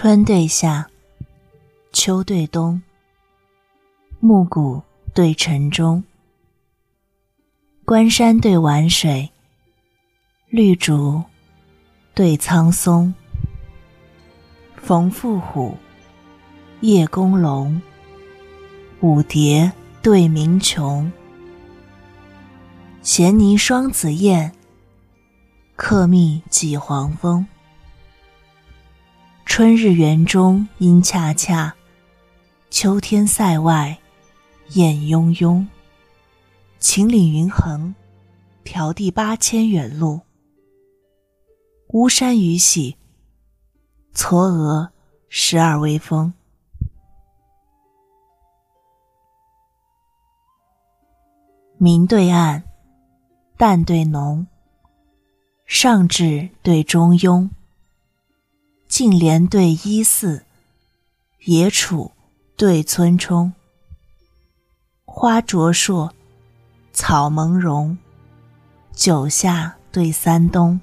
春对夏，秋对冬，暮鼓对晨钟，关山对晚水，绿竹对苍松，冯父虎，叶公龙，舞蝶对鸣琼，衔泥双子燕，客蜜几黄蜂。春日园中莺恰恰，秋天塞外雁雍雍。秦岭云横，迢递八千远路。巫山雨洗，嵯峨十二微峰。明对暗，淡对浓，上至对中庸。净莲对依寺，野楚对村冲。花灼烁，草蒙茸，九夏对三冬。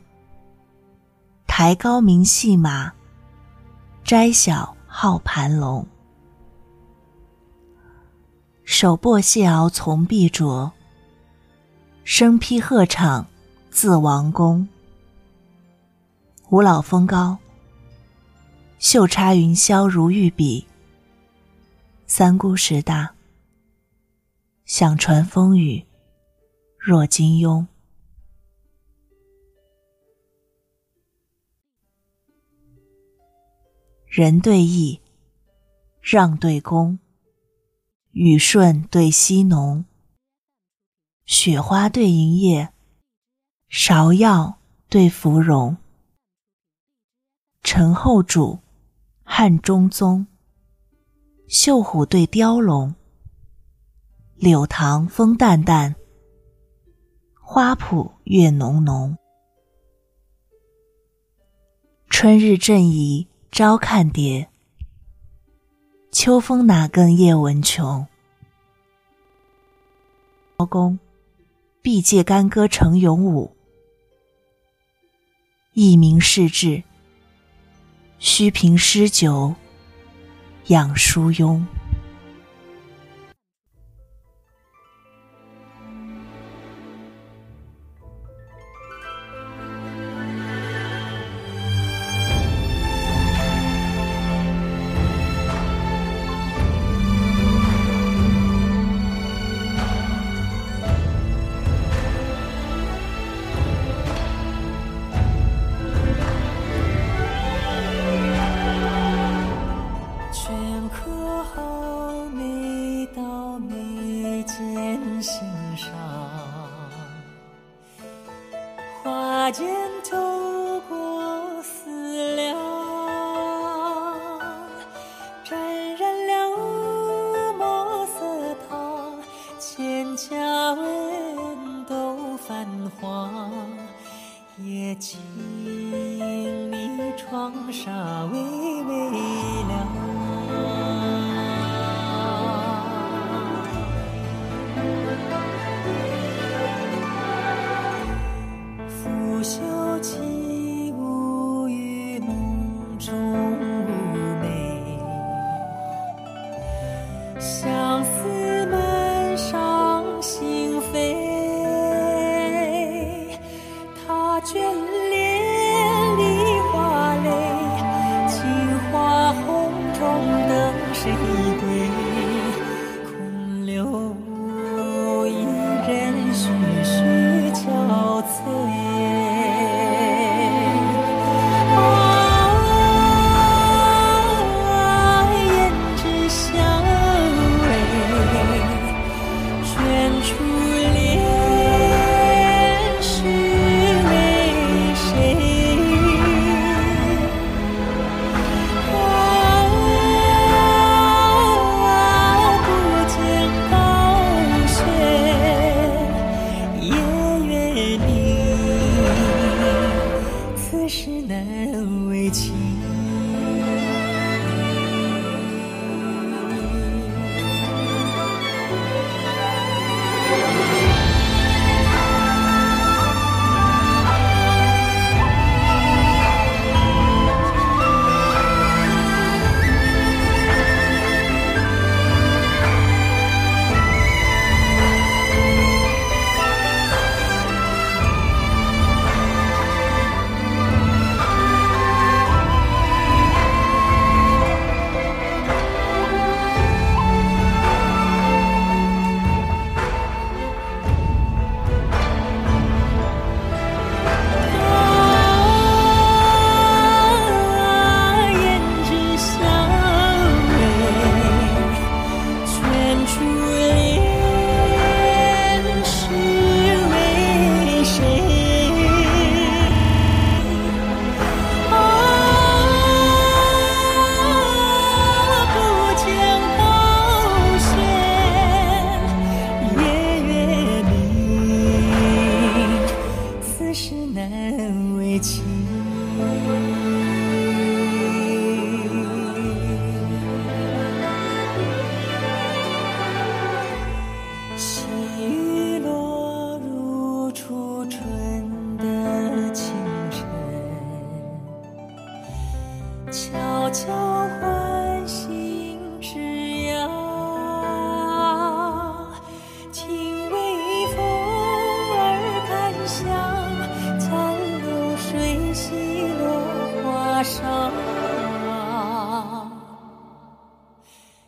台高明戏马，斋小号盘龙。手握谢鳌从碧卓，身披鹤氅自王宫。五老峰高。袖插云霄如玉笔，三姑十大，响传风雨若金庸。人对义，让对恭，雨顺对溪浓，雪花对银叶，芍药对芙蓉，陈后主。汉中宗，绣虎对雕龙，柳塘风淡淡，花圃月浓浓。春日正宜朝看蝶，秋风哪更夜闻琼。高公，毕借干戈成勇武，一名士志。须凭诗酒养疏慵。间透过思量，沾染了墨色烫，千家文都泛黄，夜静谧，窗纱微微亮。相思满上心扉，他眷恋梨花泪，情花红中等谁归？难为情。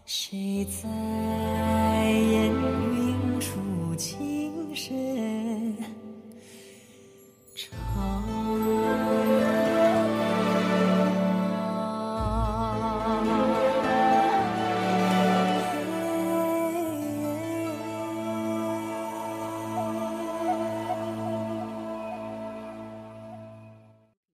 谁在？